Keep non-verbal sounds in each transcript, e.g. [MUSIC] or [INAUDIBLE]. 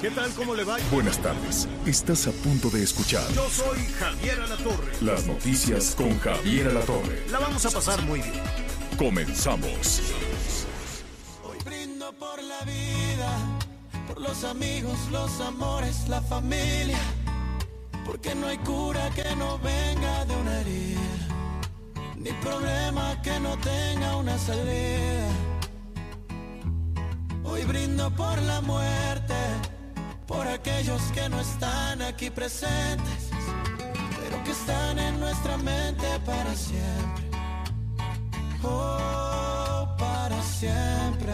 ¿Qué tal? ¿Cómo le va? Buenas tardes. Estás a punto de escuchar Yo soy Javier Alatorre. las noticias con Javier Alatorre. La vamos a pasar muy bien. Comenzamos. Hoy brindo por la vida, por los amigos, los amores, la familia. Porque no hay cura que no venga de una herida, ni problema que no tenga una salida. Hoy brindo por la muerte, por aquellos que no están aquí presentes, pero que están en nuestra mente para siempre. Oh, para siempre.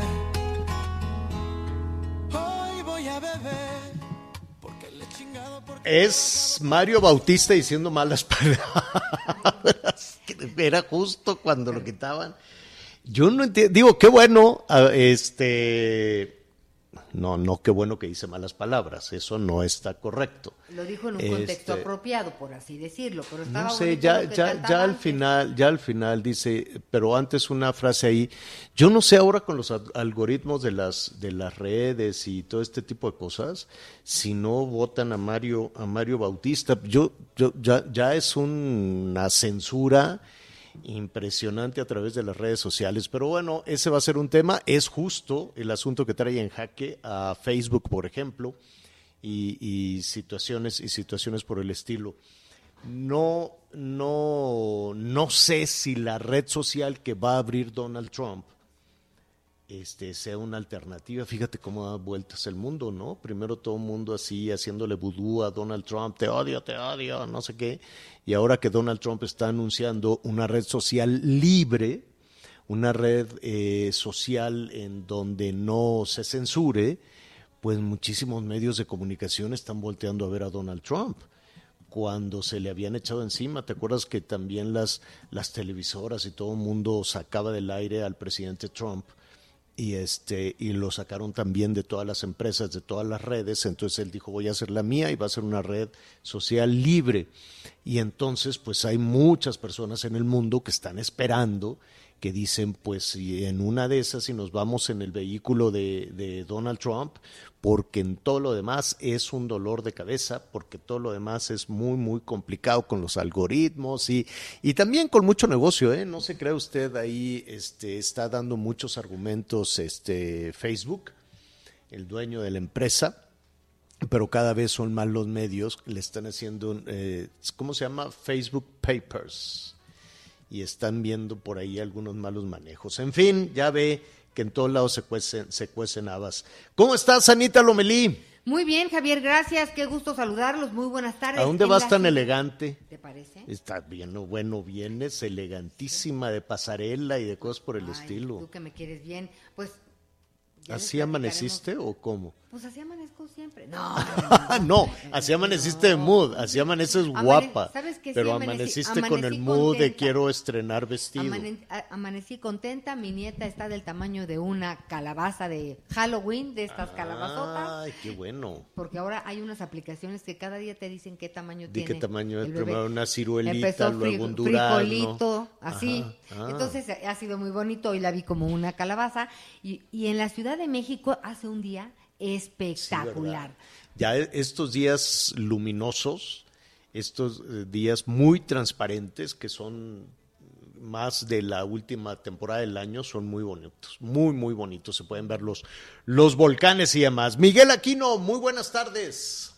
Hoy voy a beber. Porque le he chingado porque Es Mario Bautista diciendo malas [LAUGHS] palabras. Era justo cuando lo quitaban. Yo no entiendo. Digo, qué bueno. ah, Este. No, no, qué bueno que dice malas palabras. Eso no está correcto. Lo dijo en un Este, contexto apropiado, por así decirlo, pero estaba No sé, ya, ya, ya al final, ya al final dice, pero antes una frase ahí, yo no sé ahora con los al- algoritmos de las, de las redes y todo este tipo de cosas, si no votan a Mario, a Mario Bautista, yo, yo, ya, ya es una censura impresionante a través de las redes sociales, pero bueno, ese va a ser un tema, es justo el asunto que trae en jaque a Facebook, por ejemplo, y, y situaciones, y situaciones por el estilo. No, no, no sé si la red social que va a abrir Donald Trump este, sea una alternativa. Fíjate cómo da vueltas el mundo, ¿no? Primero todo el mundo así haciéndole vudú a Donald Trump, te odio, te odio, no sé qué. Y ahora que Donald Trump está anunciando una red social libre, una red eh, social en donde no se censure, pues muchísimos medios de comunicación están volteando a ver a Donald Trump cuando se le habían echado encima. ¿Te acuerdas que también las, las televisoras y todo el mundo sacaba del aire al presidente Trump? Y, este, y lo sacaron también de todas las empresas, de todas las redes. Entonces él dijo, voy a hacer la mía y va a ser una red social libre. Y entonces, pues hay muchas personas en el mundo que están esperando que dicen, pues si en una de esas, si nos vamos en el vehículo de, de Donald Trump, porque en todo lo demás es un dolor de cabeza, porque todo lo demás es muy, muy complicado con los algoritmos y, y también con mucho negocio, ¿eh? No se cree usted ahí, este, está dando muchos argumentos este, Facebook, el dueño de la empresa, pero cada vez son más los medios le están haciendo, eh, ¿cómo se llama? Facebook Papers. Y están viendo por ahí algunos malos manejos. En fin, ya ve que en todos lados se cuecen, se cuecen habas. ¿Cómo estás, Anita Lomelí? Muy bien, Javier, gracias. Qué gusto saludarlos. Muy buenas tardes. ¿A dónde En vas la tan elegante? ¿Te parece? Está bien, no, bueno, vienes elegantísima de pasarela y de cosas por el Ay, estilo. Tú que me quieres bien. Pues. ¿Así amaneciste o cómo? Pues así amanezco siempre. No. [LAUGHS] Ah, no, así amaneciste de mood, así amaneces Amane- guapa. ¿sabes? Sí, pero amanecí- amaneciste con el amanecí mood de contenta. quiero estrenar vestido. Amane- amanecí contenta. Mi nieta está del tamaño de una calabaza de Halloween, de estas calabazotas. Ay, qué bueno. Porque ahora hay unas aplicaciones que cada día te dicen qué tamaño Di tiene. qué tamaño el primero una ciruelita, Empezó luego un durazno. así. Ajá, ah. Entonces ha sido muy bonito. Hoy la vi como una calabaza. Y, y en la Ciudad de México hace un día espectacular. Ya estos días luminosos, estos eh, días muy transparentes, que son más de la última temporada del año, son muy bonitos, muy, muy bonitos. Se pueden ver los, los volcanes y demás. Miguel Aquino, muy buenas tardes.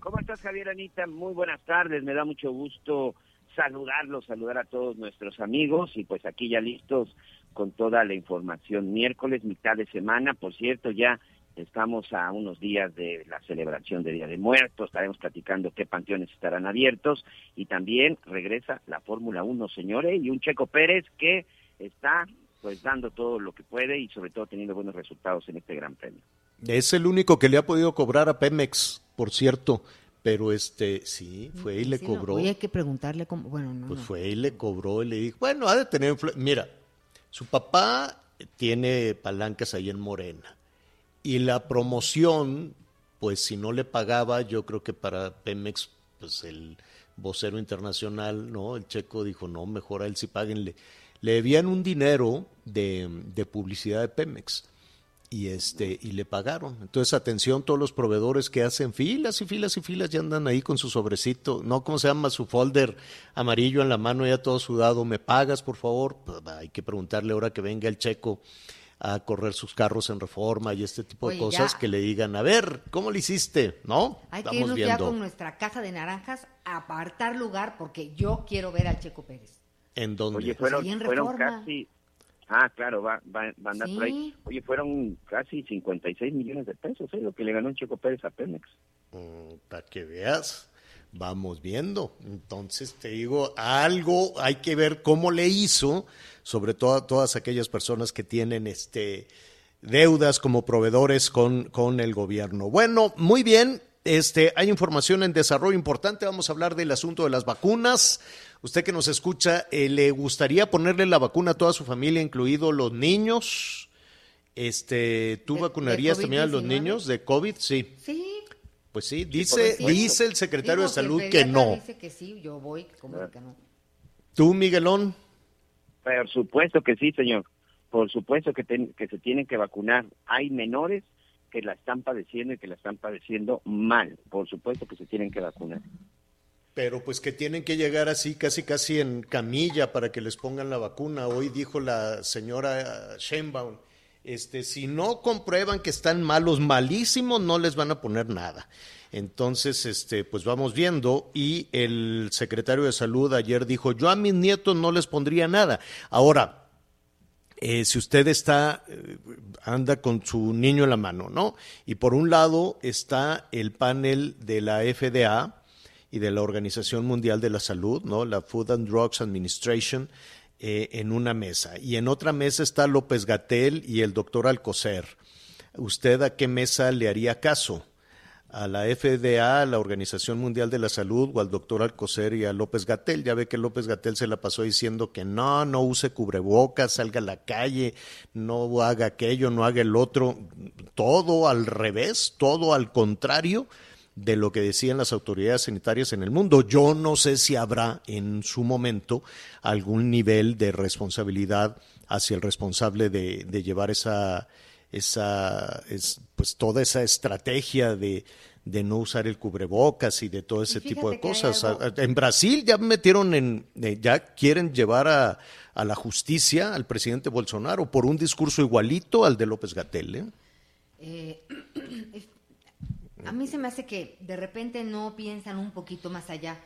¿Cómo estás, Javier Anita? Muy buenas tardes, me da mucho gusto saludarlos, saludar a todos nuestros amigos y pues aquí ya listos con toda la información. Miércoles, mitad de semana, por cierto, ya estamos a unos días de la celebración de Día de Muertos, estaremos platicando qué panteones estarán abiertos y también regresa la Fórmula 1, señores, y un Checo Pérez que está pues dando todo lo que puede y sobre todo teniendo buenos resultados en este Gran Premio. Es el único que le ha podido cobrar a Pemex, por cierto. Pero este, sí, fue y le Sí, no, cobró. Hoy hay que preguntarle cómo, bueno, no, Pues no. fue y le cobró y le dijo, bueno, ha de tener... Mira, su papá tiene palancas ahí en Morena. Y la promoción, pues si no le pagaba, yo creo que para Pemex, pues el vocero internacional, ¿no? El checo dijo, no, mejor a él sí páguenle. Le debían un dinero de, de publicidad de Pemex y este y le pagaron. Entonces, atención todos los proveedores que hacen filas y filas y filas ya andan ahí con su sobrecito, no cómo se llama su folder amarillo en la mano ya todo sudado, ¿me pagas, por favor? Pues, hay que preguntarle ahora que venga el checo a correr sus carros en reforma y este tipo de cosas ya. que le digan, a ver, ¿cómo le hiciste? ¿No? Hay que Estamos irnos ya viendo con nuestra caja de naranjas a apartar lugar porque yo quiero ver al Checo Pérez. en dónde. Oye, fueron, en fueron casi... Ah, claro, va, va, va a andar por ahí. Oye, fueron casi 56 millones de pesos, ¿eh? Lo que le ganó el Checo Pérez a Pemex. para que veas, vamos viendo. Entonces te digo, algo hay que ver cómo le hizo, sobre todo a todas aquellas personas que tienen este deudas como proveedores con, con el gobierno. Bueno, muy bien. Este, hay información en desarrollo importante. Vamos a hablar del asunto de las vacunas. Usted que nos escucha, eh, ¿le gustaría ponerle la vacuna a toda su familia, incluidos los niños? Este, ¿tú ¿De- vacunarías de también a los COVID-19? niños de COVID? Sí. Sí. Pues sí, dice, dice el secretario Digo, de salud que no. Dice que sí, yo voy, ¿cómo de que no? ¿Tú, Miguelón? Por supuesto que sí, señor. Por supuesto que, ten- que se tienen que vacunar. Hay menores que la están padeciendo y que la están padeciendo mal. Por supuesto que se tienen que vacunar. Pero pues que tienen que llegar así, casi casi en camilla para que les pongan la vacuna. Hoy dijo la señora Sheinbaum, este, si no comprueban que están malos, malísimos, no les van a poner nada. Entonces, este, pues vamos viendo. Y el secretario de salud ayer dijo, yo a mis nietos no les pondría nada. Ahora, eh, si usted está, eh, anda con su niño en la mano, ¿no? Y por un lado está el panel de la FDA y de la Organización Mundial de la Salud, ¿no? La Food and Drugs Administration, eh, en una mesa. Y en otra mesa está López Gatel y el doctor Alcocer. ¿Usted a qué mesa le haría caso? a la FDA, a la Organización Mundial de la Salud o al doctor Alcocer y a López Gatel. Ya ve que López Gatel se la pasó diciendo que no, no use cubrebocas, salga a la calle, no haga aquello, no haga el otro. Todo al revés, todo al contrario de lo que decían las autoridades sanitarias en el mundo. Yo no sé si habrá en su momento algún nivel de responsabilidad hacia el responsable de, de llevar esa esa es pues toda esa estrategia de, de no usar el cubrebocas y de todo ese tipo de cosas. algo- En Brasil ya metieron en eh, ya quieren llevar a, a la justicia al presidente Bolsonaro por un discurso igualito al de López Gatell. ¿eh? Eh, [CLEARS THROAT] a mí se me hace que de repente no piensan un poquito más allá.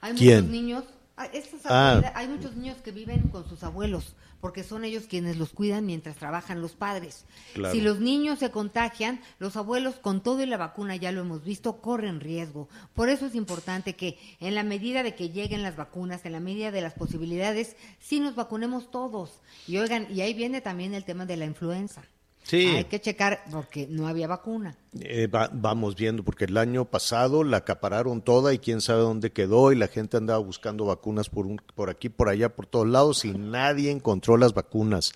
Hay ¿Quién? muchos niños, ah, hay muchos niños que viven con sus abuelos, porque son ellos quienes los cuidan mientras trabajan los padres. Claro. Si los niños se contagian, los abuelos con todo y la vacuna, ya lo hemos visto, corren riesgo. Por eso es importante que en la medida de que lleguen las vacunas, en la medida de las posibilidades, sí nos vacunemos todos. Y oigan, y ahí viene también el tema de la influenza. Sí. Hay que checar porque no había vacuna. Eh, va- vamos viendo, porque el año pasado la acapararon toda y quién sabe dónde quedó y la gente andaba buscando vacunas por, un, por aquí, por allá, por todos lados y nadie encontró las vacunas.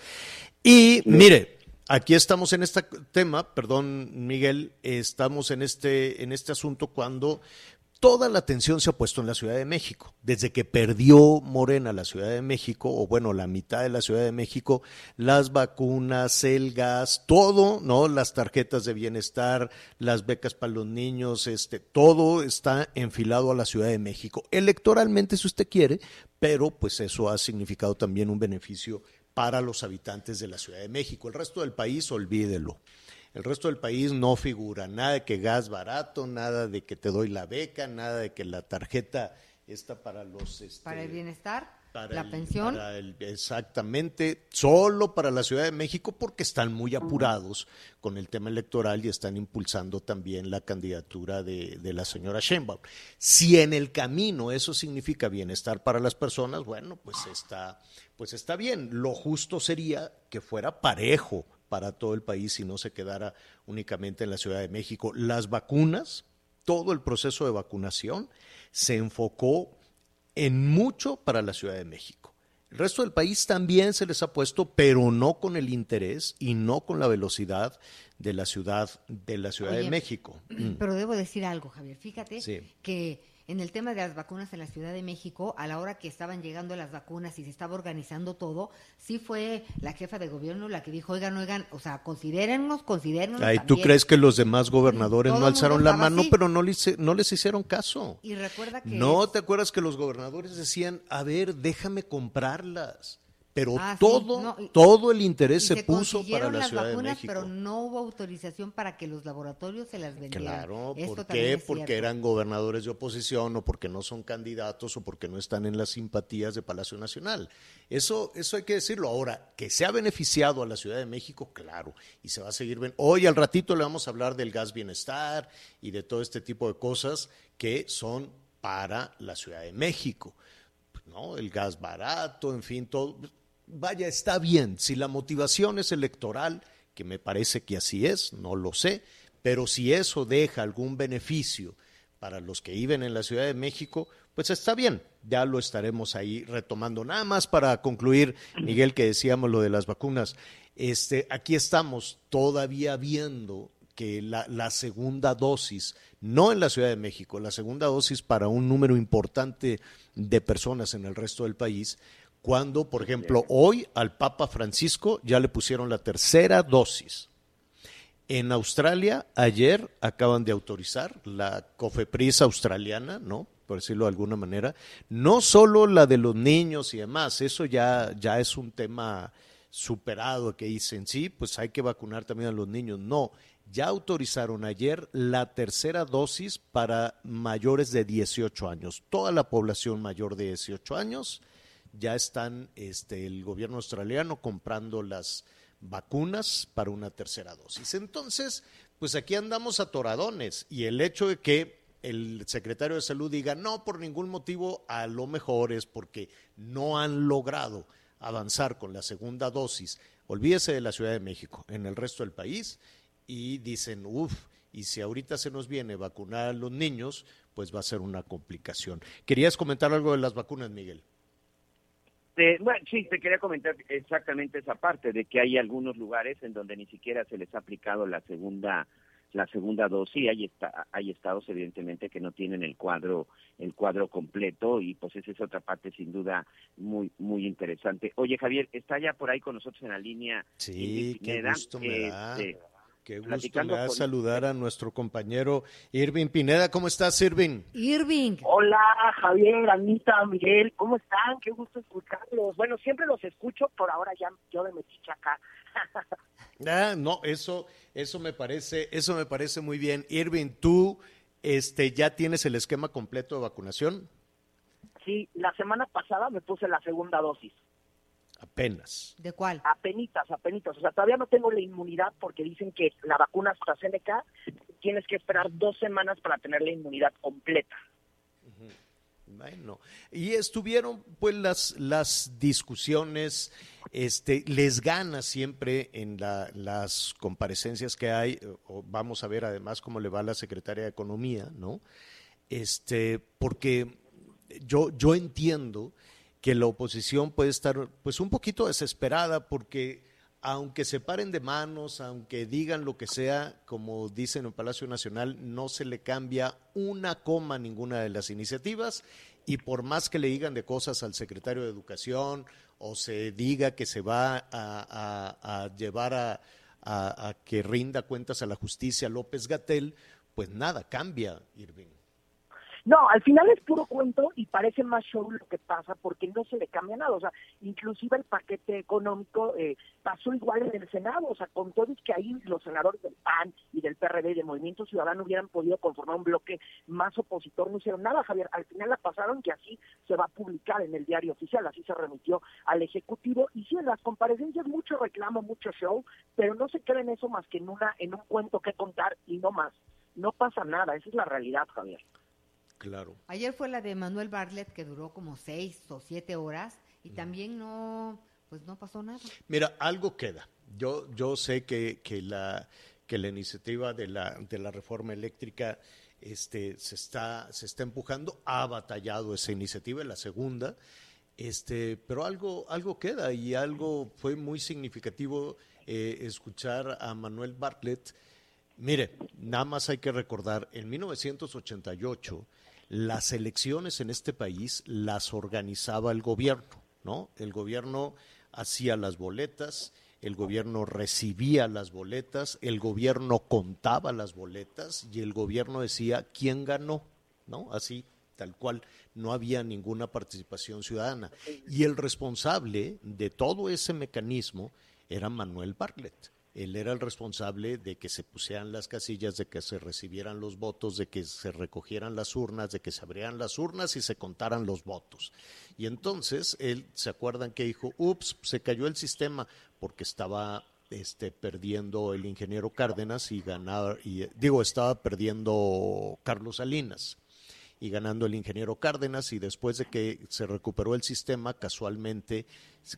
Y mire, aquí estamos en este tema, perdón Miguel, estamos en este, en este asunto cuando toda la atención se ha puesto en la Ciudad de México. Desde que perdió Morena la Ciudad de México, o bueno, la mitad de la Ciudad de México, las vacunas, el gas, todo, ¿no? Las tarjetas de bienestar, las becas para los niños, este, todo está enfilado a la Ciudad de México. Electoralmente, si usted quiere, pero pues eso ha significado también un beneficio para los habitantes de la Ciudad de México. El resto del país, olvídelo. El resto del país no figura nada de que gas barato, nada de que te doy la beca, nada de que la tarjeta está para los este, Para el bienestar. la pensión. exactamente, solo para la Ciudad de México porque están muy apurados con el tema electoral y están impulsando también la candidatura de, de la señora Sheinbaum. Si en el camino eso significa bienestar para las personas, bueno, pues está, pues está bien. Lo justo sería que fuera parejo para todo el país y no se quedara únicamente en la Ciudad de México. Las vacunas, todo el proceso de vacunación se enfocó en mucho para la Ciudad de México. El resto del país también se les ha puesto, pero no con el interés y no con la velocidad de la ciudad de la Ciudad de México. Pero debo decir algo, Javier. Fíjate que en el tema de las vacunas en la Ciudad de México, a la hora que estaban llegando las vacunas y se estaba organizando todo, sí fue la jefa de gobierno la que dijo, oigan, oigan, o sea, considérennos, considérennos. Ay, ¿tú crees que los demás gobernadores no alzaron la mano, pero no les, no les hicieron caso? Y recuerda que... ¿No te acuerdas que los gobernadores decían, a ver, déjame comprarlas? Pero ah, todo, todo el interés se, puso para la Ciudad vacunas, de México. Pero no hubo autorización para que los laboratorios se las vendieran. Claro, ¿por qué? Porque eran gobernadores de oposición o porque no son candidatos o porque no están en las simpatías de Palacio Nacional. Eso, eso hay que decirlo. Ahora, que se ha beneficiado a la Ciudad de México, claro, y se va a seguir. Hoy al ratito le vamos a hablar del gas bienestar y de todo este tipo de cosas que son para la Ciudad de México. ¿no? El gas barato, en fin, todo vaya, está bien, si la motivación es electoral, que me parece que así es, no lo sé, pero si eso deja algún beneficio para los que viven en la Ciudad de México, pues está bien, ya lo estaremos ahí retomando. Nada más para concluir, Miguel, que decíamos lo de las vacunas, este, aquí estamos todavía viendo que la, la, segunda dosis, no en la Ciudad de México, la segunda dosis para un número importante de personas en el resto del país, cuando, por ejemplo, hoy al Papa Francisco ya le pusieron la tercera dosis. En Australia, ayer acaban de autorizar la COFEPRIS australiana, ¿no? Por decirlo de alguna manera, no solo la de los niños y demás, eso ya, ya es un tema superado que dicen, sí, pues hay que vacunar también a los niños. No, ya autorizaron ayer la tercera dosis para mayores de 18 años. Toda la población mayor de 18 años ya están este, el gobierno australiano comprando las vacunas para una tercera dosis. Entonces, pues aquí andamos atoradones y el hecho de que el secretario de salud diga no por ningún motivo, a lo mejor es porque no han logrado avanzar con la segunda dosis. Olvídese de la Ciudad de México, en el resto del país y dicen, uff, y si ahorita se nos viene vacunar a los niños, pues va a ser una complicación. ¿Querías comentar algo de las vacunas, Miguel? Este, bueno, sí, te quería comentar exactamente esa parte de que hay algunos lugares en donde ni siquiera se les ha aplicado la segunda la segunda dosis hay está, hay estados evidentemente que no tienen el cuadro el cuadro completo y pues esa es otra parte sin duda muy muy interesante oye Javier está ya por ahí con nosotros en la línea sí qué gusto me da. Este, Qué gusto me da saludar a nuestro compañero Irving Pineda. ¿Cómo estás, Irving? Irving. Hola, Javier, Anita, Miguel. ¿Cómo están? Qué gusto escucharlos. Bueno, siempre los escucho, por ahora ya yo de metiche acá. [LAUGHS] ah, no, eso, eso me parece, eso me parece muy bien. Irving, tú, este, ya tienes el esquema completo de vacunación. Sí, la semana pasada me puse la segunda dosis. Apenas. ¿De cuál? Apenitas, apenitas. O sea, todavía no tengo la inmunidad porque dicen que la vacuna AstraZeneca tienes que esperar dos semanas para tener la inmunidad completa. Bueno, y estuvieron pues las, las discusiones, este, les gana siempre en las comparecencias que hay, vamos a ver además cómo le va a la secretaria de Economía, ¿no? Este, porque yo, yo entiendo que la oposición puede estar pues un poquito desesperada porque aunque se paren de manos, aunque digan lo que sea, como dicen en el Palacio Nacional, no se le cambia una coma a ninguna de las iniciativas y por más que le digan de cosas al secretario de Educación o se diga que se va a, llevar a, a, que rinda cuentas a la justicia López Gatel, pues nada cambia, Irving. No, al final es puro cuento y parece más show lo que pasa porque no se le cambia nada. O sea, inclusive el paquete económico eh, pasó igual en el Senado. O sea, con todo y que ahí los senadores del PAN y del PRD y del Movimiento Ciudadano hubieran podido conformar un bloque más opositor, no hicieron nada, Javier. Al final la pasaron que así se va a publicar en el diario oficial, así se remitió al Ejecutivo. Y sí, en las comparecencias mucho reclamo, mucho show, pero no se creen eso más que en, una, en un cuento que contar y no más. No pasa nada, esa es la realidad, Javier. Claro. Ayer fue la de Manuel Bartlett que duró como seis o siete horas y también no, pues no pasó nada. Mira, algo queda. Yo, yo sé que, que la que la iniciativa de la, de la reforma eléctrica este, se, está, se está empujando, ha batallado esa iniciativa, la segunda, este, pero algo, algo queda y algo fue muy significativo eh, escuchar a Manuel Bartlett. Mire, nada más hay que recordar, en 1988 las elecciones en este país las organizaba el gobierno, ¿no? El gobierno hacía las boletas, el gobierno recibía las boletas, el gobierno contaba las boletas y el gobierno decía quién ganó, ¿no? Así, tal cual, no había ninguna participación ciudadana. Y el responsable de todo ese mecanismo era Manuel Bartlett. Él era el responsable de que se pusieran las casillas, de que se recibieran los votos, de que se recogieran las urnas, de que se abrieran las urnas y se contaran los votos. Y entonces él, ¿se acuerdan que dijo, ups, se cayó el sistema porque estaba este, perdiendo el ingeniero Cárdenas y ganar, y, digo, estaba perdiendo Carlos Salinas y ganando el ingeniero Cárdenas y después de que se recuperó el sistema, casualmente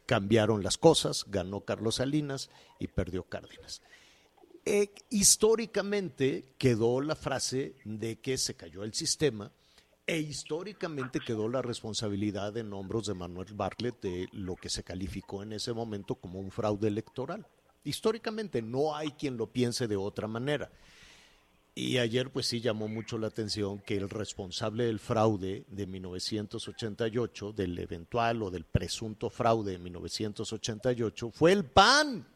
cambiaron las cosas, ganó Carlos Salinas y perdió Cárdenas. Eh, históricamente quedó la frase de que se cayó el sistema e históricamente quedó la responsabilidad en hombros de Manuel Bartlett de lo que se calificó en ese momento como un fraude electoral. Históricamente no hay quien lo piense de otra manera. Y ayer pues sí llamó mucho la atención que el responsable del fraude de 1988, del eventual o del presunto fraude de 1988, fue el PAN.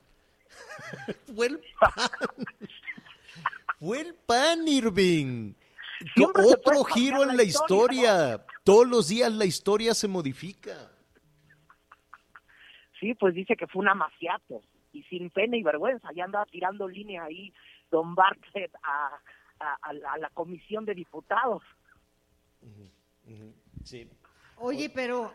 [LAUGHS] fue el PAN. fue el PAN, Irving. Otro giro en la historia. Todos los días la historia se modifica. Sí, pues dice que fue un amaciato y sin pena y vergüenza. Ya andaba tirando línea ahí don Bartlett a, a, la comisión de diputados. Sí. Oye, pero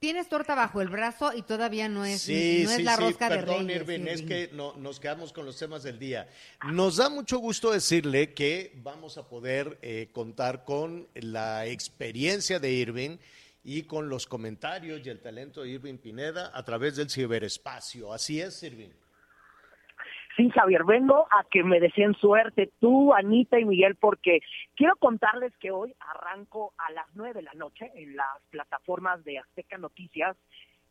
tienes torta bajo el brazo y todavía no es, no es la rosca de Reyes. Irving, es que no, nos quedamos con los temas del día. Nos da mucho gusto decirle que vamos a poder eh, contar con la experiencia de Irving y con los comentarios y el talento de Irving Pineda a través del ciberespacio. Así es, Irving. Sí, Javier, vengo a que me deseen suerte tú, Anita y Miguel, porque quiero contarles que hoy arranco a las nueve de la noche en las plataformas de Azteca Noticias.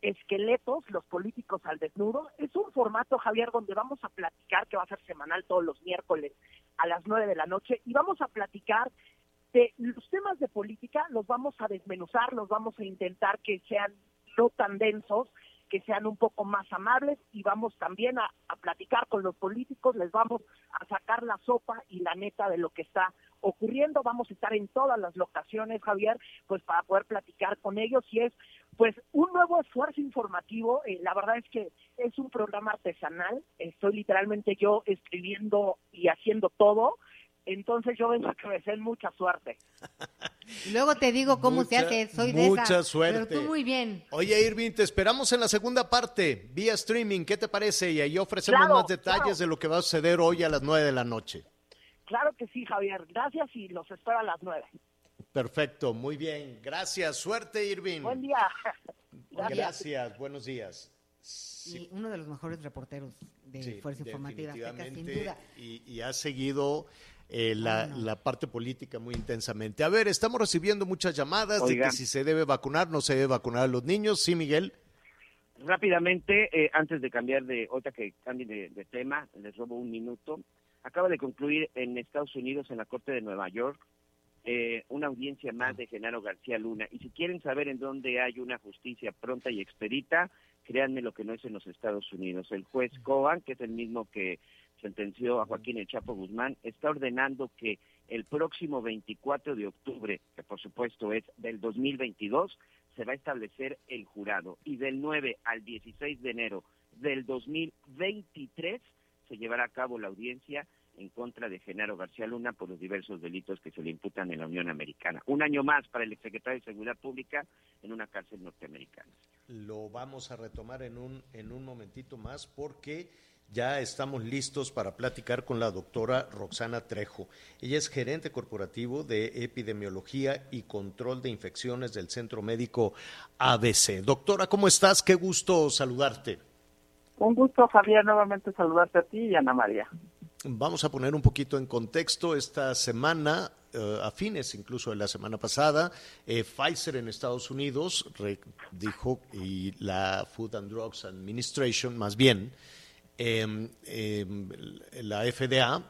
Esqueletos, los políticos al desnudo. Es un formato, Javier, donde vamos a platicar, que va a ser semanal todos los miércoles a las nueve de la noche, y vamos a platicar de los temas de política, los vamos a desmenuzar, los vamos a intentar que sean no tan densos, que sean un poco más amables y vamos también a, platicar con los políticos, les vamos a sacar la sopa y la neta de lo que está ocurriendo, vamos a estar en todas las locaciones, Javier, pues para poder platicar con ellos y es pues un nuevo esfuerzo informativo, eh, la verdad es que es un programa artesanal, estoy literalmente yo escribiendo y haciendo todo, entonces yo vengo a que me den mucha suerte. [LAUGHS] Luego te digo cómo se hace, soy de mucha esa. suerte. Pero tú muy bien. Oye, Irving, te esperamos en la segunda parte, vía streaming, ¿qué te parece? Y ahí ofrecemos más detalles de lo que va a suceder hoy a las nueve de la noche. Claro que sí, Javier. Gracias y los espero a las nueve. Perfecto, muy bien. Gracias, suerte, Irving. Buen día. [LAUGHS] [LAUGHS] Gracias, buenos días. Y uno de los mejores reporteros de Fuerza Informativa, sin duda. Y, y ha seguido eh, la, parte política muy intensamente. A ver, estamos recibiendo muchas llamadas de que si se debe vacunar, no se debe vacunar a los niños. Sí, Miguel. Rápidamente, eh, antes de cambiar de, otra que cambie de, tema, les robo un minuto. Acaba de concluir en Estados Unidos, en la Corte de Nueva York, eh, una audiencia más de Genaro García Luna. Y si quieren saber en dónde hay una justicia pronta y expedita, créanme lo que no es en los Estados Unidos. El juez Cohen, que es el mismo que sentenció a Joaquín El Chapo Guzmán, está ordenando que el próximo 24 de octubre, que por supuesto es del 2022, se va a establecer el jurado y del 9 al 16 de enero del 2023 se llevará a cabo la audiencia en contra de Genaro García Luna por los diversos delitos que se le imputan en la Unión Americana. Un año más para el exsecretario de Seguridad Pública en una cárcel norteamericana. Lo vamos a retomar en un, en un momentito más porque ya estamos listos para platicar con la doctora Roxana Trejo. Ella es gerente corporativo de epidemiología y control de infecciones del Centro Médico ABC. Doctora, ¿cómo estás? Qué gusto saludarte. Un gusto, Javier, nuevamente saludarte a ti y a Ana María. Vamos a poner un poquito en contexto esta semana, eh, a fines incluso de la semana pasada, eh, Pfizer en Estados Unidos dijo, y la Food and Drugs Administration más bien, la FDA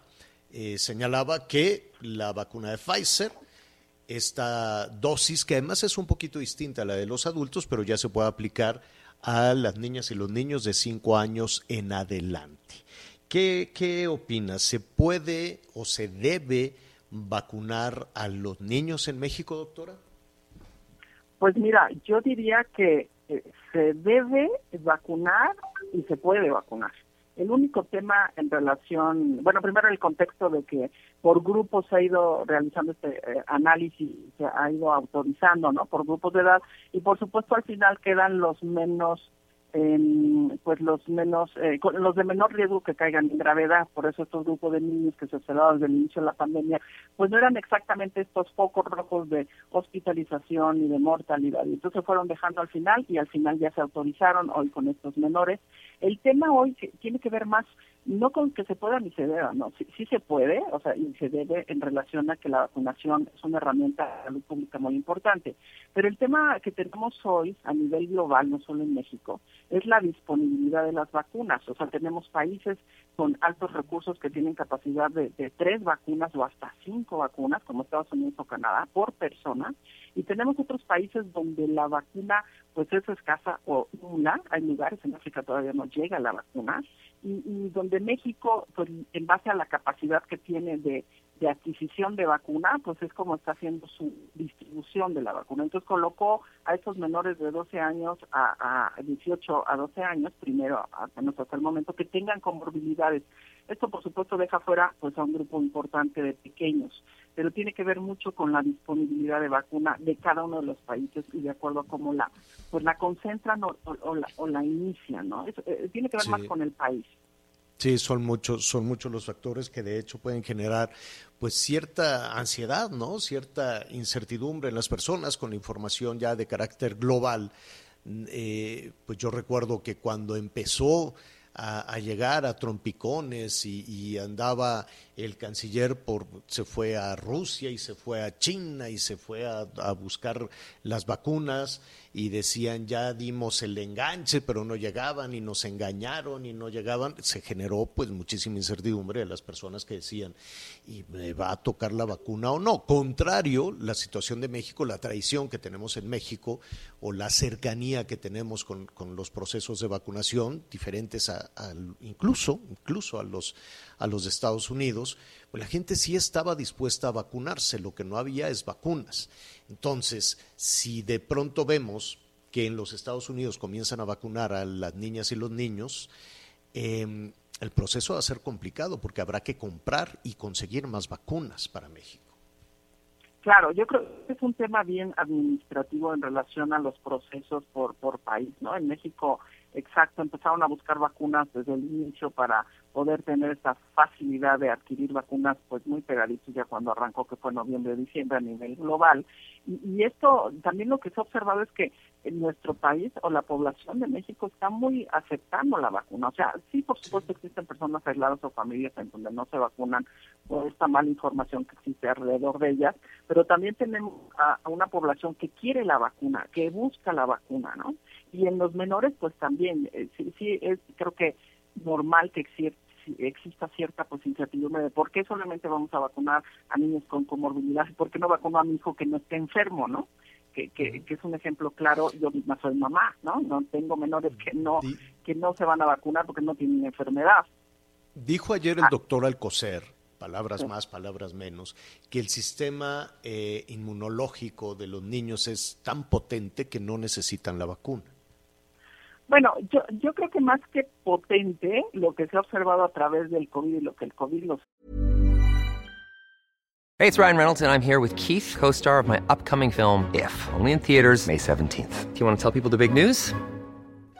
eh, señalaba que la vacuna de Pfizer, esta dosis, que además es un poquito distinta a la de los adultos, pero ya se puede aplicar a las niñas y los niños de 5 años en adelante. ¿Qué, ¿Qué opinas? ¿Se puede o se debe vacunar a los niños en México, doctora? Pues mira, yo diría que eh, se debe vacunar y se puede vacunar. El único tema en relación, bueno, primero el contexto de que por grupos se ha ido realizando este eh, análisis, se ha ido autorizando, ¿no? Por grupos de edad y por supuesto al final quedan los menos pues los menos eh, los de menor riesgo que caigan en gravedad. Por eso estos grupos de niños que se observaban desde el inicio de la pandemia pues no eran exactamente estos focos rojos de hospitalización y de mortalidad. Y entonces fueron dejando al final y al final ya se autorizaron hoy con estos menores. El tema hoy tiene que ver más no con que se pueda ni se deba, no, sí, sí, se puede, o sea, y se debe en relación a que la vacunación es una herramienta de salud pública muy importante. Pero el tema que tenemos hoy a nivel global, no solo en México, es la disponibilidad de las vacunas. O sea, tenemos países con altos recursos que tienen capacidad de, de tres vacunas o hasta cinco vacunas, como Estados Unidos o Canadá, por persona, y tenemos otros países donde la vacuna pues es escasa o nula, hay lugares en África todavía no llega la vacuna, y, y donde México, pues en base a la capacidad que tiene de, de adquisición de vacuna, pues es como está haciendo su distribución de la vacuna. Entonces colocó a estos menores de 12 años a, a 18 a 12 años, primero hasta, hasta el momento, que tengan comorbilidades. Esto, por supuesto, deja fuera pues a un grupo importante de pequeños, pero tiene que ver mucho con la disponibilidad de vacuna de cada uno de los países y de acuerdo a cómo la pues la concentran o, o, la, o la, inician, ¿no? Eh, tiene que ver más con el país. Sí, son muchos, son muchos los factores que de hecho pueden generar pues cierta ansiedad, ¿no? Cierta incertidumbre en las personas con la información ya de carácter global. Eh, pues yo recuerdo que cuando empezó a, llegar a trompicones y, andaba el canciller por se fue a Rusia y se fue a China y se fue a, a, buscar las vacunas y decían ya dimos el enganche pero no llegaban y nos engañaron y no llegaban. Se generó pues muchísima incertidumbre de las personas que decían y me va a tocar la vacuna o no contrario la situación de México la traición que tenemos en México o la cercanía que tenemos con, con los procesos de vacunación diferentes a, incluso incluso a los a los Estados Unidos, pues la gente sí estaba dispuesta a vacunarse, lo que no había es vacunas. Entonces, si de pronto vemos que en los Estados Unidos comienzan a vacunar a las niñas y los niños, eh, el proceso va a ser complicado porque habrá que comprar y conseguir más vacunas para México. Claro, yo creo que es un tema bien administrativo en relación a los procesos por, por país, ¿no? En México, exacto, empezaron a buscar vacunas desde el inicio para poder tener esta facilidad de adquirir vacunas pues muy pegaditos ya cuando arrancó que fue noviembre diciembre a nivel global. Y, y, esto también lo que se ha observado es que en nuestro país o la población de México está muy aceptando la vacuna. O sea sí por supuesto existen personas aisladas o familias en donde no se vacunan por esta mala información que existe alrededor de ellas pero también tenemos a, a una población que quiere la vacuna que busca la vacuna no y en los menores pues también eh, sí sí es creo que normal que exista cierta pues incertidumbre de por qué solamente vamos a vacunar a niños con comorbilidad y por qué no vacuno a mi hijo que no esté enfermo, ¿no? que, que, que, es un ejemplo claro, yo misma soy mamá, ¿no? No tengo menores que no, que no se van a vacunar porque no tienen enfermedad. Dijo ayer el ah. doctor Alcocer, palabras más, palabras menos, que el sistema eh, inmunológico de los niños es tan potente que no necesitan la vacuna. Bueno, yo, yo creo que más que potente, lo que se ha observado a través del COVID y lo que el COVID los... Hey, it's Ryan Reynolds and I'm here with Keith, co-star of my upcoming film, If, only in theaters May 17th. Do you want to tell people the big news?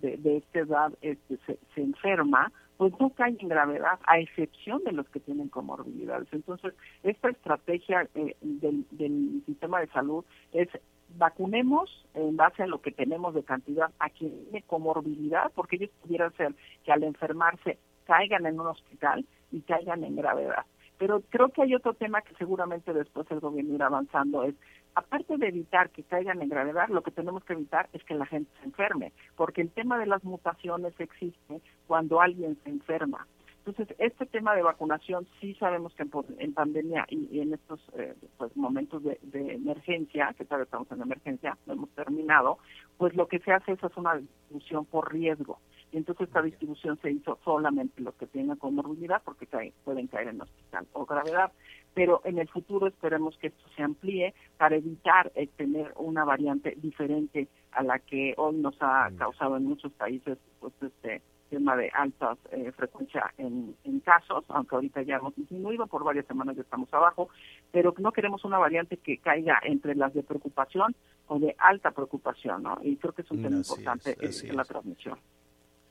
de, de esta edad este, se, se, enferma, pues no cae en gravedad, a excepción de los que tienen comorbilidades. Entonces, esta estrategia eh, del, del sistema de salud es vacunemos en base a lo que tenemos de cantidad a quien tiene comorbilidad, porque ellos pudieran ser que al enfermarse caigan en un hospital y caigan en gravedad. Pero creo que hay otro tema que seguramente después el gobierno irá avanzando, es aparte de evitar que caigan en gravedad, lo que tenemos que evitar es que la gente se enferme, porque el tema de las mutaciones existe cuando alguien se enferma. Entonces, este tema de vacunación sí sabemos que en, pandemia y, en estos eh, pues, momentos de, emergencia, que todavía estamos en emergencia, no hemos terminado, pues lo que se hace es hacer una distribución por riesgo. Y entonces esta distribución se hizo solamente los que tienen comorbilidad porque pueden caer en hospital o gravedad. Pero en el futuro esperemos que esto se amplíe para evitar eh, tener una variante diferente a la que hoy nos ha causado en muchos países pues este tema de alta eh, frecuencia en, en, casos, aunque ahorita ya hemos disminuido, por varias semanas ya estamos abajo, pero no queremos una variante que caiga entre las de preocupación o de alta preocupación, ¿no? Y creo que es un tema importante en la transmisión.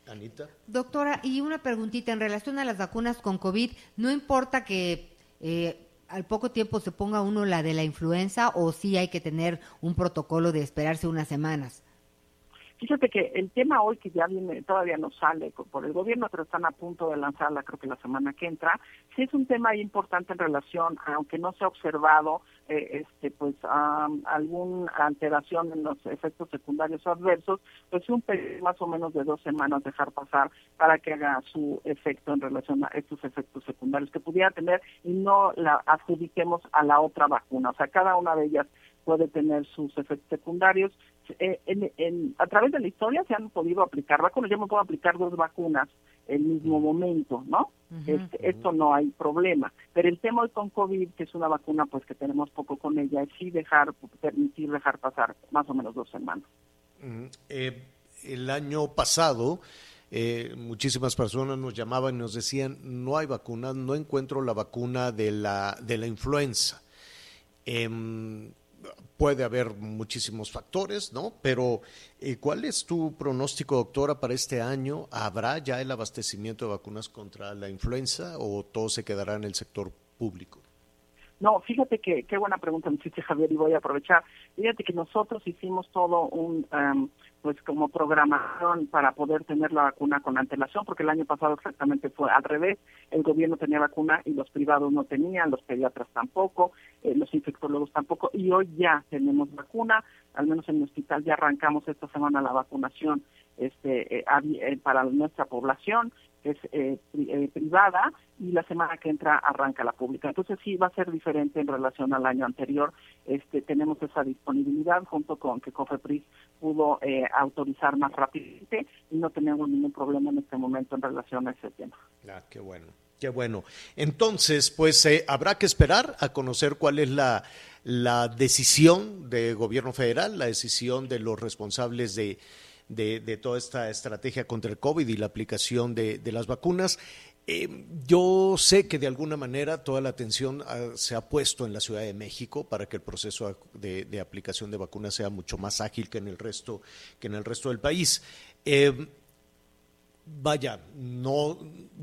Anita. Doctora, y una preguntita en relación a las vacunas con COVID, ¿no importa que eh, al poco tiempo se ponga uno la de la influenza o sí hay que tener un protocolo de esperarse unas semanas? Fíjate que el tema hoy que ya viene, todavía no sale por el gobierno, pero están a punto de lanzarla, creo que la semana que entra, sí es un tema importante en relación, aunque no se ha observado, eh, este, pues alguna alteración en los efectos secundarios adversos, pues un más o menos de dos semanas dejar pasar para que haga su efecto en relación a estos efectos secundarios que pudiera tener y no la adjudiquemos a la otra vacuna. O sea, cada una de ellas puede tener sus efectos secundarios. Eh, en, a través de la historia se han podido aplicar vacunas. Yo me puedo aplicar dos vacunas en el mismo momento, ¿no? este, Esto no hay problema. Pero el tema con COVID, que es una vacuna pues que tenemos poco con ella, es sí dejar, permitir dejar pasar más o menos dos semanas. Eh, el año pasado... Eh, muchísimas personas nos llamaban y nos decían no hay vacuna, no encuentro la vacuna de la de la influenza. Puede haber muchísimos factores, ¿no? Pero eh, ¿cuál es tu pronóstico, doctora, para este año? ¿Habrá ya el abastecimiento de vacunas contra la influenza o todo se quedará en el sector público? No, fíjate que qué buena pregunta me hiciste, Javier, y voy a aprovechar. Fíjate que nosotros hicimos todo un, um, pues como programación para poder tener la vacuna con antelación, porque el año pasado exactamente fue al revés. El gobierno tenía vacuna y los privados no tenían, los pediatras tampoco, eh, los infectólogos tampoco, y hoy ya tenemos vacuna, al menos en el hospital ya arrancamos esta semana la vacunación este, eh, eh, para nuestra población es eh, eh, privada y la semana que entra arranca la pública. Entonces sí va a ser diferente en relación al año anterior. Este tenemos esa disponibilidad junto con que COFEPRIS pudo eh, autorizar más rápidamente y no tenemos ningún problema en este momento en relación a ese tema. Ah, qué bueno. Qué bueno. Entonces, pues eh, habrá que esperar a conocer cuál es la, la decisión del gobierno federal, la decisión de los responsables de, de, toda esta estrategia contra el COVID y la aplicación de, las vacunas. Eh, yo sé que de alguna manera toda la atención ah, se ha puesto en la Ciudad de México para que el proceso de, aplicación de vacunas sea mucho más ágil que en el resto, que en el resto del país. Eh, vaya, no,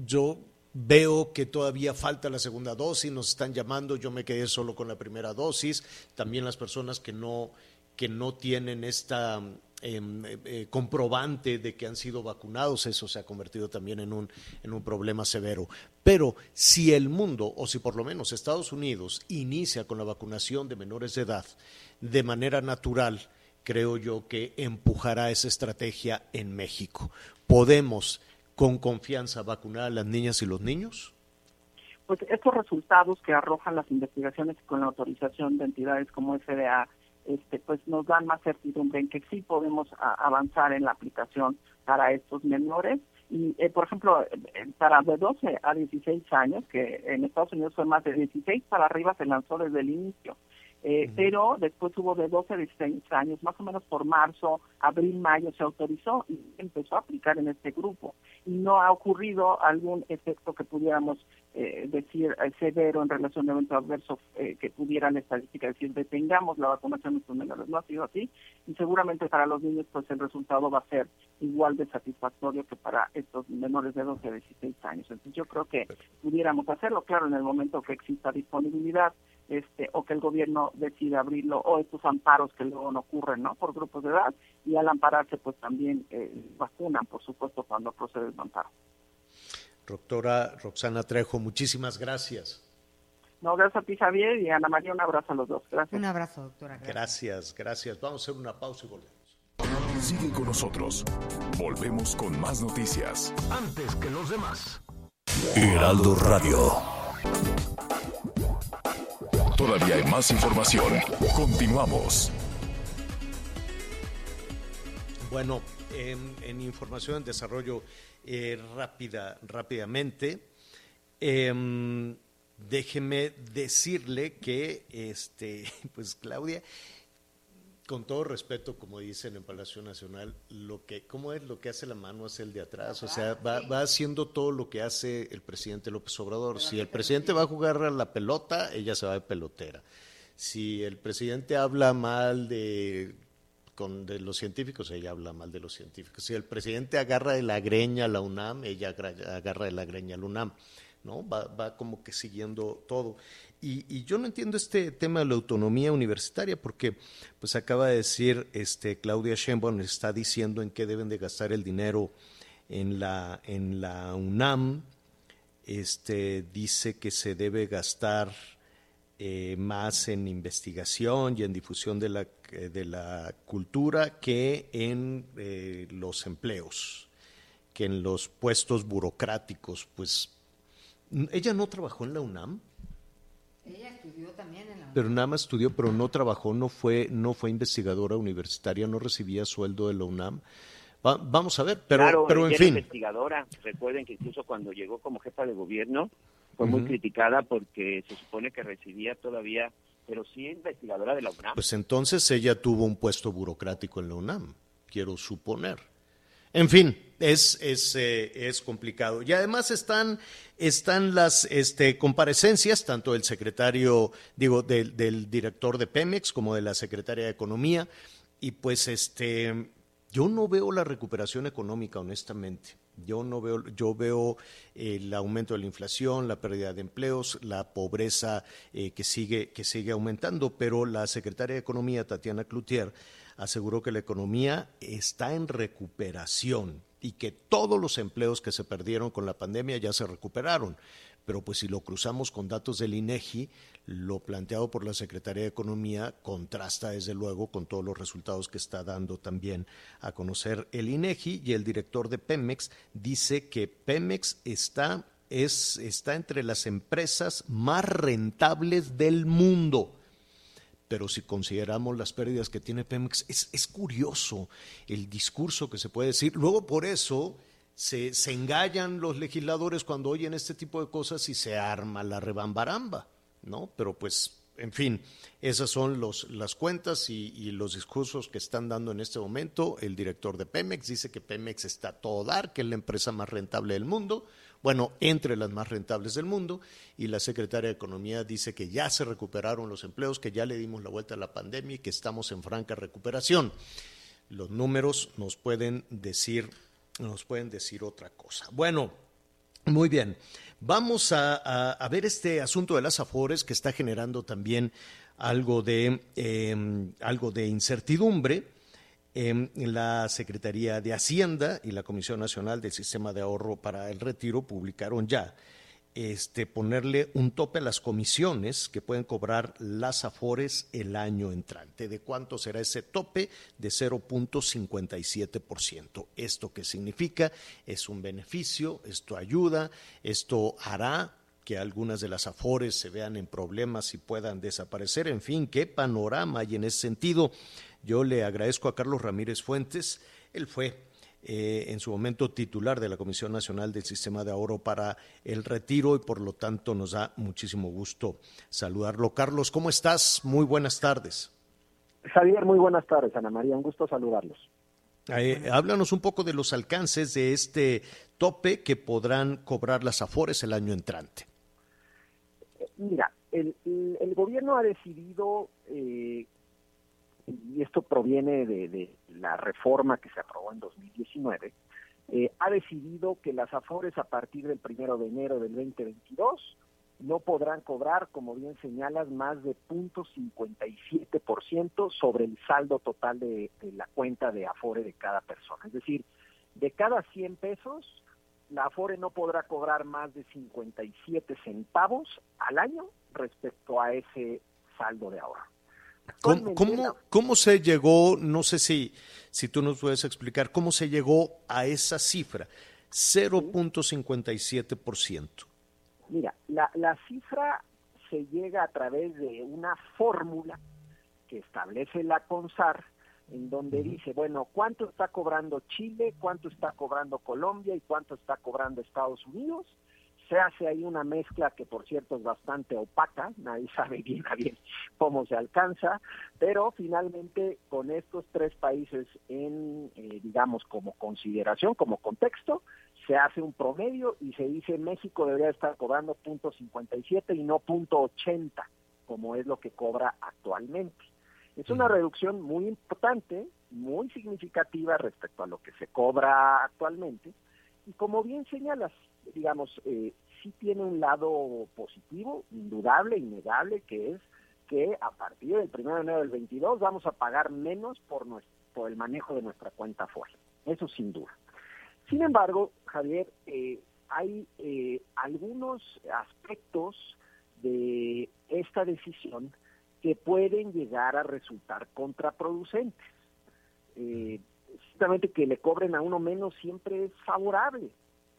yo veo que todavía falta la segunda dosis, nos están llamando, yo me quedé solo con la primera dosis, también las personas que no que no tienen esta eh, eh, comprobante de que han sido vacunados, eso se ha convertido también en un, en un problema severo. Pero si el mundo, o si por lo menos Estados Unidos, inicia con la vacunación de menores de edad de manera natural, creo yo que empujará esa estrategia en México. ¿Podemos con confianza vacunar a las niñas y los niños? Pues estos resultados que arrojan las investigaciones con la autorización de entidades como FDA, este, pues nos dan más certidumbre en que sí podemos avanzar en la aplicación para estos menores. Y, eh, por ejemplo, eh, para de 12 a 16 años, que en Estados Unidos fue más de 16 para arriba, se lanzó desde el inicio. Eh, pero después hubo de 12 a 16 años, más o menos por marzo, abril, mayo se autorizó y empezó a aplicar en este grupo. Y no ha ocurrido algún efecto que pudiéramos eh, decir eh, severo en relación a evento adverso que pudiera la estadística decir detengamos la vacunación de estos menores. No ha sido así y seguramente para los niños pues el resultado va a ser igual de satisfactorio que para estos menores de 12 a 16 años. Entonces yo creo que pudiéramos hacerlo, claro, en el momento que exista disponibilidad este, o que el gobierno decida abrirlo, o estos amparos que luego no ocurren, ¿no? Por grupos de edad, y al ampararse, pues también eh, vacunan, por supuesto, cuando procede el amparo. Doctora Roxana Trejo, muchísimas gracias. No, gracias a ti, Javier, y Ana María, un abrazo a los dos. Gracias. Un abrazo, doctora. Gracias, gracias. Vamos a hacer una pausa y volvemos. Sigue con nosotros. Volvemos con más noticias. Antes que los demás. Heraldo Radio. Todavía hay más información. Continuamos. Bueno, en, información en desarrollo eh, rápida, rápidamente, em, déjeme decirle que, este, [LAUGHS] pues Claudia, con todo respeto, como dicen en Palacio Nacional, lo que, ¿cómo es lo que hace la mano hace el de atrás? O sea, va, va haciendo todo lo que hace el presidente López Obrador. Si el presidente va a jugar a la pelota, ella se va de pelotera. Si el presidente habla mal de, con, de los científicos, ella habla mal de los científicos. Si el presidente agarra de la greña a la UNAM, ella agarra de la greña a la UNAM. ¿no? Va, va como que siguiendo todo. Y, yo no entiendo este tema de la autonomía universitaria porque pues acaba de decir este Claudia Sheinbaum está diciendo en qué deben de gastar el dinero en la en la UNAM este dice que se debe gastar eh, más en investigación y en difusión de la, de la cultura que en eh, los empleos, que en los puestos burocráticos. Pues ella no trabajó en la UNAM. Ella estudió también en la Pero nada más estudió, pero no trabajó, no fue, no fue investigadora universitaria, no recibía sueldo de la UNAM. vamos a ver, pero, pero en fin. investigadora. Recuerden que incluso cuando llegó como jefa de gobierno fue muy criticada porque se supone que recibía todavía, pero sí investigadora de la UNAM. Pues entonces ella tuvo un puesto burocrático en la UNAM, quiero suponer. En fin, es, es, eh, es complicado. Y además están, están las este, comparecencias, tanto del secretario, digo, del, del director de Pemex como de la secretaria de Economía. Y pues este, yo no veo la recuperación económica, honestamente. Yo no veo, yo veo el aumento de la inflación, la pérdida de empleos, la pobreza eh, que sigue que sigue aumentando, pero la secretaria de Economía Tatiana Cloutier aseguró que la economía está en recuperación y que todos los empleos que se perdieron con la pandemia ya se recuperaron. Pero pues si lo cruzamos con datos del INEGI, lo planteado por la Secretaría de Economía contrasta desde luego con todos los resultados que está dando también a conocer el INEGI y el director de Pemex dice que Pemex está es, está entre las empresas más rentables del mundo pero si consideramos las pérdidas que tiene Pemex, es, curioso el discurso que se puede decir. Luego por eso se, se, engallan los legisladores cuando oyen este tipo de cosas y se arma la rebambaramba, ¿no? Pero pues, en fin, esas son los, las cuentas y, y, los discursos que están dando en este momento. El director de Pemex dice que Pemex está a todo dar, que es la empresa más rentable del mundo bueno, entre las más rentables del mundo, y la secretaria de Economía dice que ya se recuperaron los empleos, que ya le dimos la vuelta a la pandemia y que estamos en franca recuperación. Los números nos pueden decir, nos pueden decir otra cosa. Bueno, muy bien. vamos a, ver este asunto de las afores que está generando también algo de, em, algo de incertidumbre. En la Secretaría de Hacienda y la Comisión Nacional del Sistema de Ahorro para el Retiro publicaron ya este, ponerle un tope a las comisiones que pueden cobrar las AFORES el año entrante. ¿De cuánto será ese tope? De 0.57%. ¿Esto qué significa? Es un beneficio, esto ayuda, esto hará que algunas de las AFORES se vean en problemas y puedan desaparecer. En fin, qué panorama hay en ese sentido. Yo le agradezco a Carlos Ramírez Fuentes. Él fue eh, en su momento titular de la Comisión Nacional del Sistema de Ahorro para el Retiro y por lo tanto nos da muchísimo gusto saludarlo. Carlos, ¿cómo estás? Muy buenas tardes. Javier, muy buenas tardes, Ana María, un gusto saludarlos. Eh, háblanos un poco de los alcances de este tope que podrán cobrar las AFORES el año entrante. Mira, el, gobierno ha decidido eh, y esto proviene de, la reforma que se aprobó en 2019, eh, ha decidido que las AFORES a partir del primero de enero del 2022 no podrán cobrar, como bien señalas, más de 0.57% sobre el saldo total de, de, la cuenta de Afore de cada persona. Es decir, de cada 100 pesos, la Afore no podrá cobrar más de 57 centavos al año respecto a ese saldo de ahorro. ¿Cómo, cómo, se llegó, no sé si, si tú nos puedes explicar, cómo se llegó a esa cifra, 0.57%? Mira, la, la cifra se llega a través de una fórmula que establece la CONSAR, en donde dice, bueno, ¿cuánto está cobrando Chile, cuánto está cobrando Colombia y cuánto está cobrando Estados Unidos? Se hace ahí una mezcla que por cierto es bastante opaca, nadie [LAUGHS] sabe bien a bien cómo se alcanza, pero finalmente con estos tres países en, eh, digamos, como consideración, como contexto, se hace un promedio y se dice México debería estar cobrando punto 57 y no punto 80, como es lo que cobra actualmente. Es una reducción muy importante, muy significativa respecto a lo que se cobra actualmente, y como bien señalas, digamos, eh, sí tiene un lado positivo, indudable, innegable, que es que a partir del 1 de enero del 22 vamos a pagar menos por, nuestro, por el manejo de nuestra cuenta fuera. Eso sin duda. Sin embargo, Javier, eh, hay eh, algunos aspectos de esta decisión que pueden llegar a resultar contraproducentes. Eh, justamente que le cobren a uno menos siempre es favorable,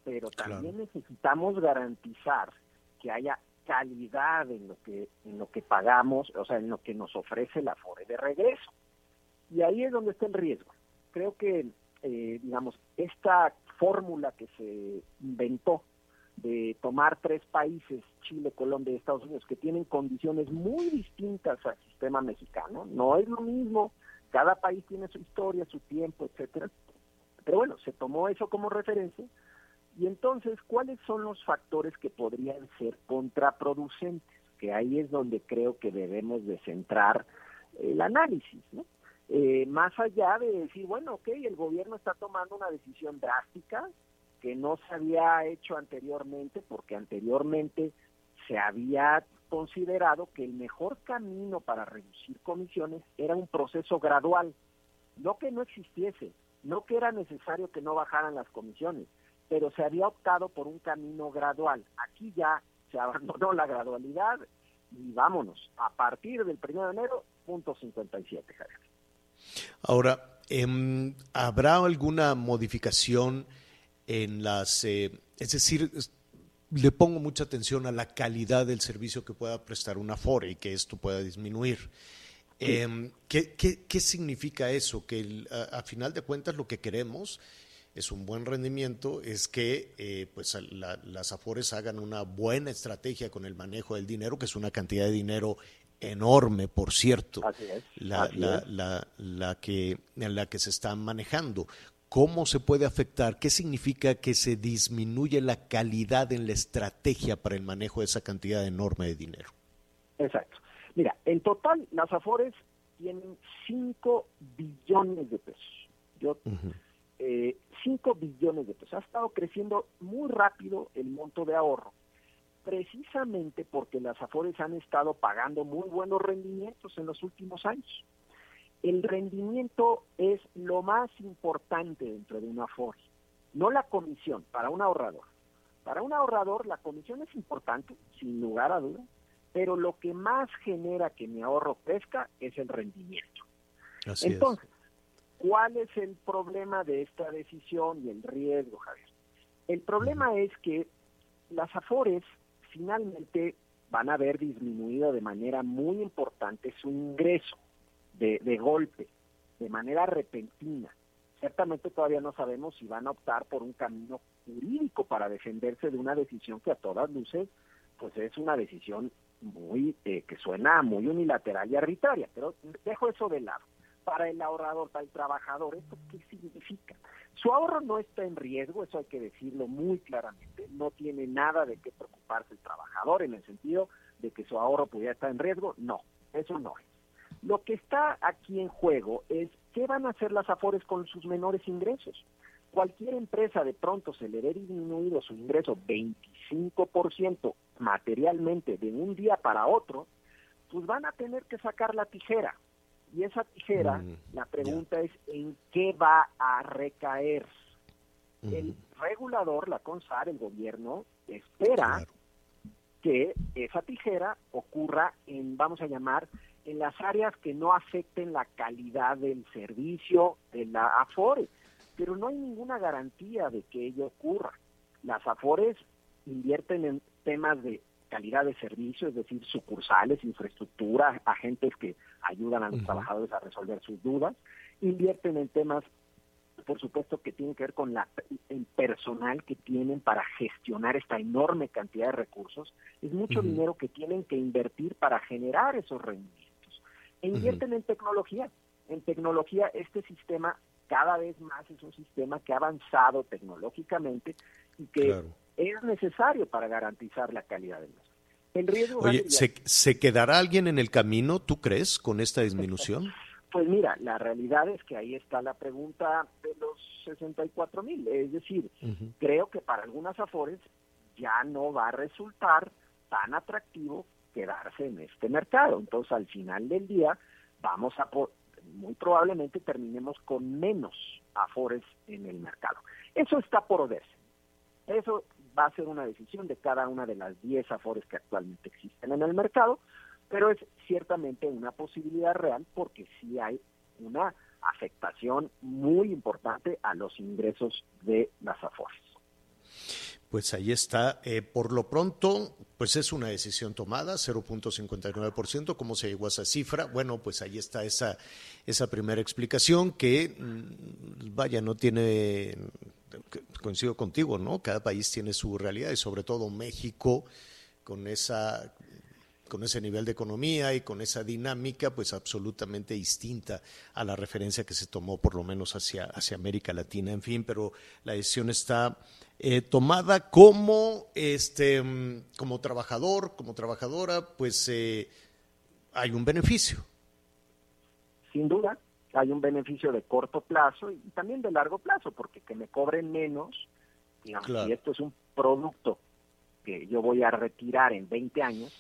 pero también necesitamos garantizar que haya calidad en lo que en lo que pagamos, o sea, en lo que nos ofrece la FORE de regreso. Y ahí es donde está el riesgo. Creo que, eh, digamos, esta fórmula que se inventó de tomar tres países, Chile, Colombia y Estados Unidos, que tienen condiciones muy distintas al sistema mexicano, no es lo mismo, cada país tiene su historia, su tiempo, etcétera. Pero bueno, se tomó eso como referencia y entonces, ¿cuáles son los factores que podrían ser contraproducentes? Que ahí es donde creo que debemos de centrar el análisis, ¿no? Eh, más allá de decir, bueno, ok, el gobierno está tomando una decisión drástica que no se había hecho anteriormente, porque anteriormente se había considerado que el mejor camino para reducir comisiones era un proceso gradual, no que no existiese, no que era necesario que no bajaran las comisiones, pero se había optado por un camino gradual. Aquí ya se [LAUGHS] abandonó la gradualidad y vámonos, a partir del 1 de enero, punto 57, Javier. Ahora, em, ¿habrá alguna modificación en las, eh, es decir, le pongo mucha atención a la calidad del servicio que pueda prestar una FORE y que esto pueda disminuir? Em, ¿qué, qué, significa eso? Que a, a, final de cuentas lo que queremos es un buen rendimiento, es que eh, pues las AFORES hagan una buena estrategia con el manejo del dinero, que es una cantidad de dinero enorme, por cierto, la, la, la, que, en la que se está manejando. ¿Cómo se puede afectar? ¿Qué significa que se disminuye la calidad en la estrategia para el manejo de esa cantidad enorme de dinero? Exacto. Mira, en total las AFORES tienen 5 billones de pesos. Yo eh, 5 billones de pesos. Ha estado creciendo muy rápido el monto de ahorro. precisamente porque las Afores han estado pagando muy buenos rendimientos en los últimos años. El rendimiento es lo más importante dentro de una Afore, no la comisión para un ahorrador. Para un ahorrador la comisión es importante, sin lugar a dudas, pero lo que más genera que mi ahorro crezca es el rendimiento. Entonces, ¿cuál es el problema de esta decisión y el riesgo, Javier? El problema es que las Afores finalmente van a ver disminuido de manera muy importante su ingreso de, de golpe, de manera repentina. Ciertamente todavía no sabemos si van a optar por un camino jurídico para defenderse de una decisión que a todas luces pues es una decisión muy eh, que suena muy unilateral y arbitraria, pero dejo eso de lado. Para el ahorrador, para el trabajador, ¿esto qué significa? Su ahorro no está en riesgo, eso hay que decirlo muy claramente, no tiene nada de qué preocuparse el trabajador en el sentido de que su ahorro pudiera estar en riesgo, no, eso no es. Lo que está aquí en juego es qué van a hacer las AFORES con sus menores ingresos. Cualquier empresa de pronto se le ve disminuido su ingreso 25% materialmente de un día para otro, pues van a tener que sacar la tijera. Y esa tijera, mm, la pregunta es en qué va a recaer. El regulador, la CONSAR, el gobierno, espera que esa tijera ocurra en, vamos a llamar, en las áreas que no afecten la calidad del servicio de la AFORE. Pero no hay ninguna garantía de que ello ocurra. Las AFORES invierten en temas de calidad de servicio, es decir, sucursales, infraestructura, agentes que ayudan a los trabajadores a resolver sus dudas, invierten en temas, por supuesto, que tienen que ver con la, el personal que tienen para gestionar esta enorme cantidad de recursos, es mucho dinero que tienen que invertir para generar esos rendimientos. E invierten en tecnología. En tecnología, este sistema cada vez más es un sistema que ha avanzado tecnológicamente y que es necesario para garantizar la calidad del mismo. El riesgo Oye, ¿se, quedará alguien en el camino, tú crees, con esta disminución? [LAUGHS] Pues mira, la realidad es que ahí está la pregunta de los 64 mil. Es decir, creo que para algunas afores ya no va a resultar tan atractivo quedarse en este mercado. Entonces, al final del día, vamos a, muy probablemente terminemos con menos afores en el mercado. Eso está por verse. Eso va a ser una decisión de cada una de las 10 afores que actualmente existen en el mercado, pero es ciertamente una posibilidad real porque sí hay una afectación muy importante a los ingresos de las afores. Pues ahí está. Eh, por lo pronto, pues es una decisión tomada, 0.59%. ¿Cómo se llegó a esa cifra? Bueno, pues ahí está esa, esa primera explicación que, mm, vaya, no tiene coincido contigo, ¿no? Cada país tiene su realidad y sobre todo México con esa con ese nivel de economía y con esa dinámica, pues absolutamente distinta a la referencia que se tomó por lo menos hacia, hacia América Latina, en fin, pero la decisión está eh, tomada como, este, como trabajador, como trabajadora, pues eh, hay un beneficio. Sin duda, hay un beneficio de corto plazo y también de largo plazo, porque que me cobren menos, digamos, si esto es un producto que yo voy a retirar en 20 años,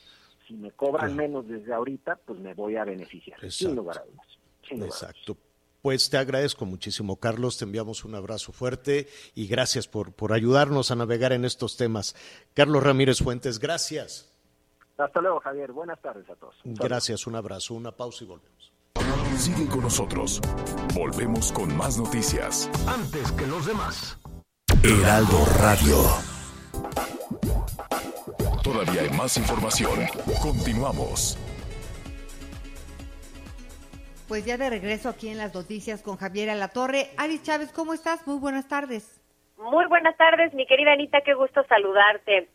si me cobran menos desde ahorita, pues me voy a beneficiar, sin lugar a dudas. Exacto. Pues te agradezco muchísimo, Carlos. Te enviamos un abrazo fuerte y gracias por, por ayudarnos a navegar en estos temas. Carlos Ramírez Fuentes, gracias. Hasta luego, Javier. Buenas tardes a todos. Gracias, un abrazo, una pausa y volvemos. Sigue con nosotros. Volvemos con más noticias. Antes que los demás. Heraldo Radio. Todavía hay más información. Continuamos. Pues ya de regreso aquí en las noticias con Javier Alatorre. Ari Chávez, ¿cómo estás? Muy buenas tardes. Muy buenas tardes, mi querida Anita, qué gusto saludarte.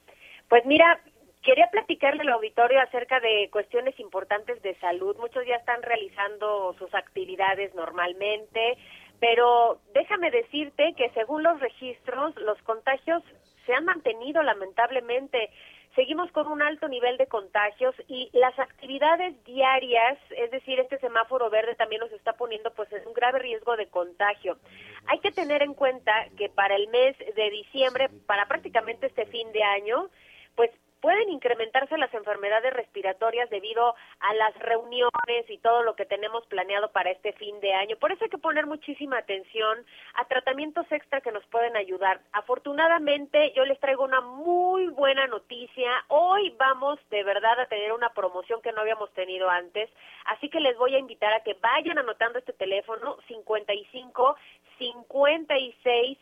Pues mira, Quería platicarle al auditorio acerca de cuestiones importantes de salud. Muchos ya están realizando sus actividades normalmente, pero déjame decirte que según los registros, los contagios se han mantenido lamentablemente. Seguimos con un alto nivel de contagios y las actividades diarias, es decir, este semáforo verde también nos está poniendo pues en un grave riesgo de contagio. Hay que tener en cuenta que para el mes de diciembre, para prácticamente este fin de año, pues pueden incrementarse las enfermedades respiratorias debido a las reuniones y todo lo que tenemos planeado para este fin de año. Por eso hay que poner muchísima atención a tratamientos extra que nos pueden ayudar. Afortunadamente, yo les traigo una muy buena noticia. Hoy vamos de verdad a tener una promoción que no habíamos tenido antes, así que les voy a invitar a que vayan anotando este teléfono 55 56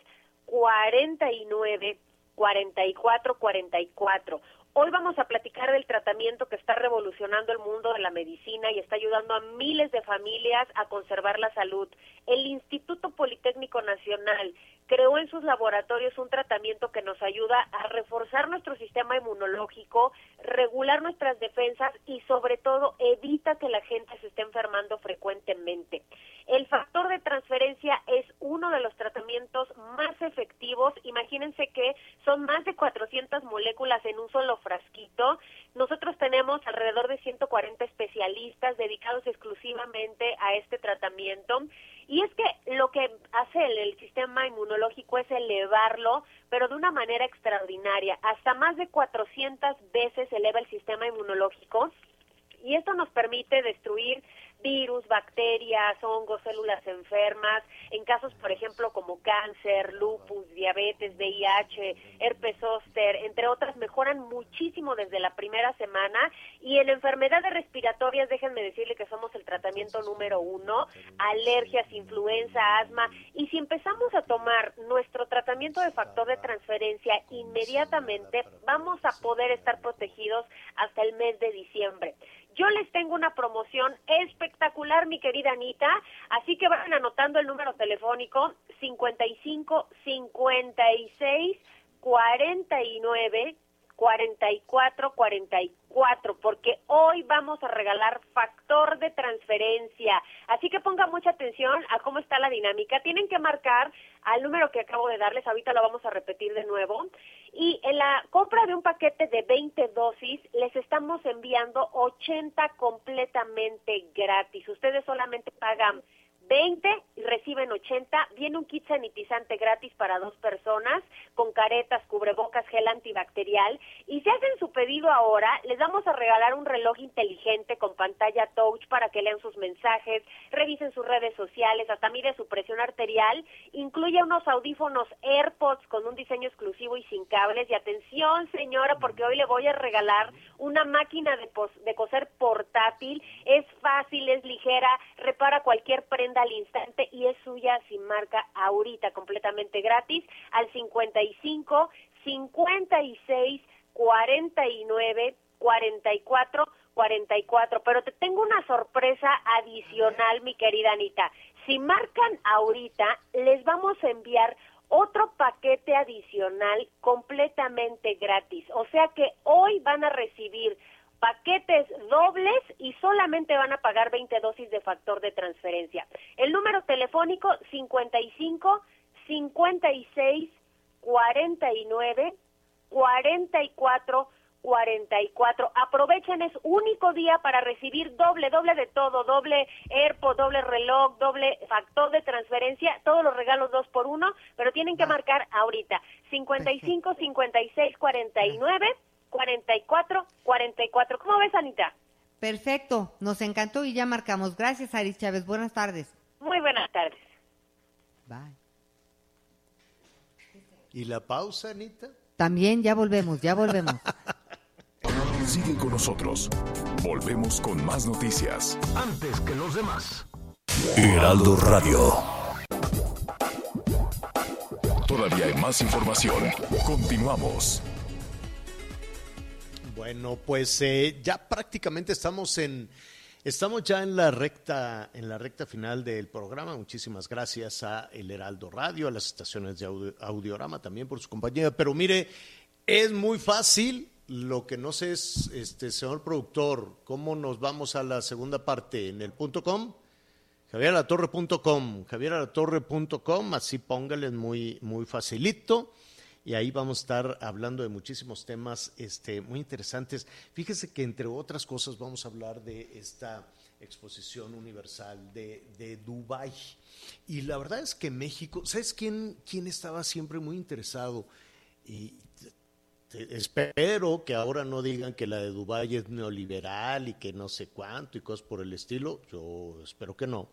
49 44 44. Hoy vamos a platicar del tratamiento que está revolucionando el mundo de la medicina y está ayudando a miles de familias a conservar la salud. El Instituto Politécnico Nacional creó en sus laboratorios un tratamiento que nos ayuda a reforzar nuestro sistema inmunológico, regular nuestras defensas y sobre todo evita que la gente se esté enfermando frecuentemente. El factor de transferencia es uno de los tratamientos más efectivos. Imagínense que son más de 400 moléculas en un solo frasquito. Nosotros tenemos alrededor de 140 especialistas dedicados exclusivamente a este tratamiento. Y es que lo que hace el, sistema inmunológico es elevarlo, pero de una manera extraordinaria. Hasta más de 400 veces eleva el sistema inmunológico y esto nos permite destruir virus, bacterias, hongos, células enfermas, en casos, por ejemplo, como cáncer, lupus, diabetes, VIH, herpes zóster, entre otras, mejoran muchísimo desde la primera semana. Y en enfermedades respiratorias, déjenme decirle que somos el tratamiento número uno, alergias, influenza, asma, y si empezamos a tomar nuestro tratamiento de factor de transferencia inmediatamente, vamos a poder estar protegidos hasta el mes de diciembre. Yo les tengo una promoción espectacular, mi querida Anita, así que vayan anotando el número telefónico 55 56 49 44 44, porque hoy vamos a regalar factor de transferencia. Así que pongan mucha atención a cómo está la dinámica. Tienen que marcar al número que acabo de darles, ahorita lo vamos a repetir de nuevo. Y en la compra de un paquete de 20 dosis, les estamos enviando 80 completamente gratis. Ustedes solamente pagan 20 y reciben 80. Viene un kit sanitizante gratis para dos personas con caretas, cubrebocas, gel antibacterial. Y si hacen su pedido ahora, les vamos a regalar un reloj inteligente con pantalla touch para que lean sus mensajes, revisen sus redes sociales, hasta mire su presión arterial. Incluye unos audífonos AirPods con un diseño exclusivo y sin cables. Y atención, señora, porque hoy le voy a regalar una máquina de, de coser portátil. Es fácil, es ligera, repara cualquier prenda al instante y es suya sin marca ahorita, completamente gratis, al 55 56 49 44 44. Pero te tengo una sorpresa adicional, mi querida Anita. Si marcan ahorita, les vamos a enviar otro paquete adicional completamente gratis. O sea que hoy van a recibir paquetes dobles y solamente van a pagar 20 dosis de factor de transferencia. El número telefónico 55 56 49 44 44. Aprovechen, es único día para recibir doble, doble de todo, doble AirPod, doble reloj, doble factor de transferencia, todos los regalos dos por uno, pero tienen que marcar ahorita. 55 56 49 44 44. ¿Cómo ves, Anita? Perfecto, nos encantó y ya marcamos. Gracias, Aris Chávez. Buenas tardes. Muy buenas tardes. Bye. ¿Y la pausa, Anita? También ya volvemos, ya volvemos. [LAUGHS] Sigue con nosotros. Volvemos con más noticias. Antes que los demás. Heraldo Radio. Todavía hay más información. Continuamos. Bueno, pues eh, ya prácticamente estamos en estamos ya en la recta en la recta final del programa. Muchísimas gracias a El Heraldo Radio, a las estaciones de audio, Audiorama también por su compañía. Pero mire, es muy fácil. Lo que no sé es, este señor productor, cómo nos vamos a la segunda parte en el punto com. javieralatorre.com, javieralatorre.com, así póngale muy muy facilito y ahí vamos a estar hablando de muchísimos temas este, muy interesantes. Fíjese que entre otras cosas vamos a hablar de esta exposición universal de, de Dubái. Y la verdad es que México, ¿sabes quién, quién estaba siempre muy interesado? Y espero que ahora no digan que la de Dubái es neoliberal y que no sé cuánto y cosas por el estilo. Yo espero que no.